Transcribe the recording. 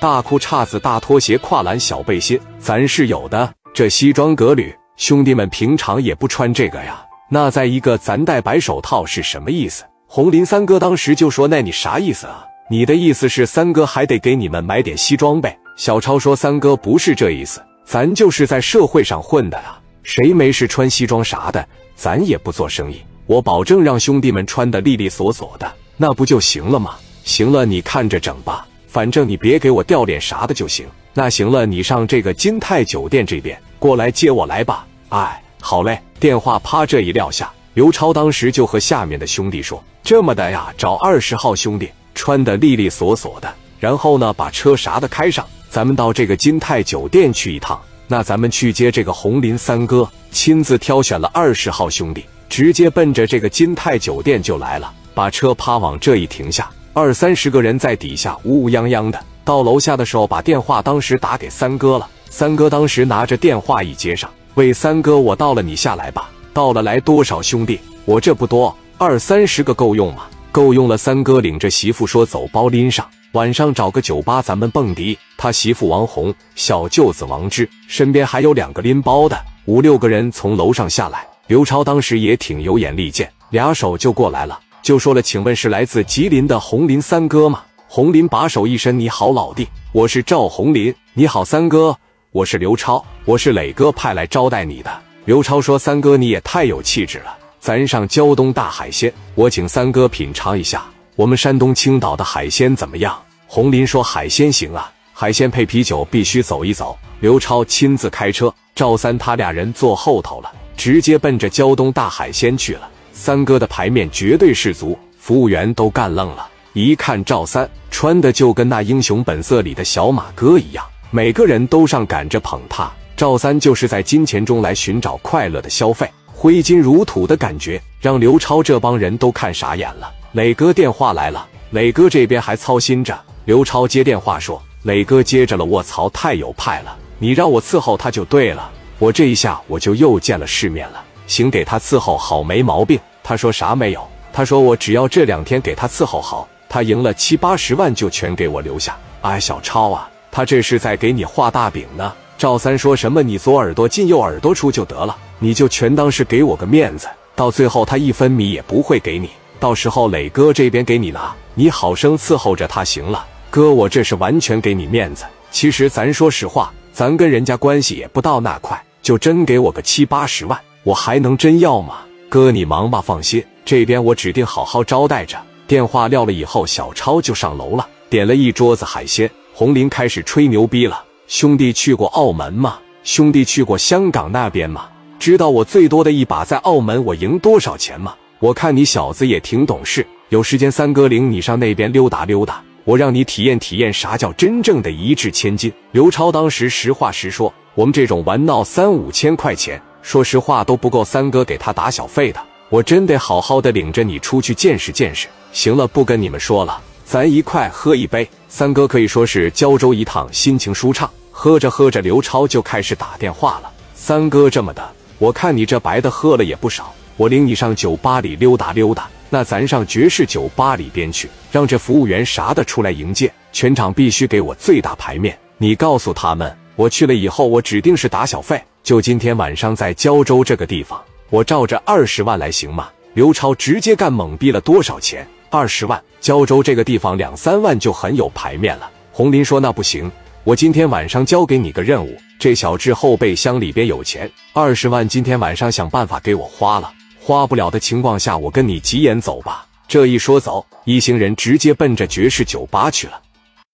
大裤衩子、大拖鞋、跨栏小背心，咱是有的。这西装革履，兄弟们平常也不穿这个呀。那再一个，咱戴白手套是什么意思？红林三哥当时就说：“那你啥意思啊？你的意思是三哥还得给你们买点西装呗？”小超说：“三哥不是这意思，咱就是在社会上混的啊，谁没事穿西装啥的，咱也不做生意。我保证让兄弟们穿的利利索索的，那不就行了吗？行了，你看着整吧，反正你别给我掉脸啥的就行。那行了，你上这个金泰酒店这边过来接我来吧。哎，好嘞。电话啪这一撂下，刘超当时就和下面的兄弟说：“这么的呀，找二十号兄弟，穿的利利索索的，然后呢，把车啥的开上，咱们到这个金泰酒店去一趟。那咱们去接这个红林三哥，亲自挑选了二十号兄弟，直接奔着这个金泰酒店就来了，把车啪往这一停下，二三十个人在底下乌乌泱泱的。到楼下的时候，把电话当时打给三哥了。三哥当时拿着电话一接上。”喂，三哥，我到了，你下来吧。到了，来多少兄弟？我这不多，二三十个够用吗？够用了。三哥领着媳妇说：“走，包拎上，晚上找个酒吧咱们蹦迪。”他媳妇王红，小舅子王志，身边还有两个拎包的，五六个人从楼上下来。刘超当时也挺有眼力见，俩手就过来了，就说了：“请问是来自吉林的红林三哥吗？”红林把手一伸：“你好，老弟，我是赵红林。你好，三哥。”我是刘超，我是磊哥派来招待你的。刘超说：“三哥，你也太有气质了，咱上胶东大海鲜，我请三哥品尝一下我们山东青岛的海鲜怎么样？”红林说：“海鲜行啊，海鲜配啤酒必须走一走。”刘超亲自开车，赵三他俩人坐后头了，直接奔着胶东大海鲜去了。三哥的牌面绝对是足，服务员都干愣了，一看赵三穿的就跟那英雄本色里的小马哥一样。每个人都上赶着捧他，赵三就是在金钱中来寻找快乐的消费，挥金如土的感觉让刘超这帮人都看傻眼了。磊哥电话来了，磊哥这边还操心着。刘超接电话说：“磊哥接着了，卧槽，太有派了！你让我伺候他就对了，我这一下我就又见了世面了。行，给他伺候好，没毛病。”他说啥没有？他说我只要这两天给他伺候好，他赢了七八十万就全给我留下。哎，小超啊！他这是在给你画大饼呢。赵三说什么？你左耳朵进右耳朵出就得了，你就全当是给我个面子。到最后他一分米也不会给你，到时候磊哥这边给你拿，你好生伺候着他行了。哥，我这是完全给你面子。其实咱说实话，咱跟人家关系也不到那块，就真给我个七八十万，我还能真要吗？哥，你忙吧，放心，这边我指定好好招待着。电话撂了以后，小超就上楼了，点了一桌子海鲜。红林开始吹牛逼了，兄弟去过澳门吗？兄弟去过香港那边吗？知道我最多的一把在澳门我赢多少钱吗？我看你小子也挺懂事，有时间三哥领你上那边溜达溜达，我让你体验体验啥叫真正的一掷千金。刘超当时实话实说，我们这种玩闹三五千块钱，说实话都不够三哥给他打小费的，我真得好好的领着你出去见识见识。行了，不跟你们说了。咱一块喝一杯，三哥可以说是胶州一趟，心情舒畅。喝着喝着，刘超就开始打电话了。三哥这么的，我看你这白的喝了也不少，我领你上酒吧里溜达溜达。那咱上爵士酒吧里边去，让这服务员啥的出来迎接，全场必须给我最大牌面。你告诉他们，我去了以后，我指定是打小费。就今天晚上在胶州这个地方，我照着二十万来行吗？刘超直接干懵逼了，多少钱？二十万，胶州这个地方两三万就很有牌面了。红林说：“那不行，我今天晚上交给你个任务，这小智后备箱里边有钱，二十万今天晚上想办法给我花了。花不了的情况下，我跟你急眼走吧。”这一说走，一行人直接奔着爵士酒吧去了。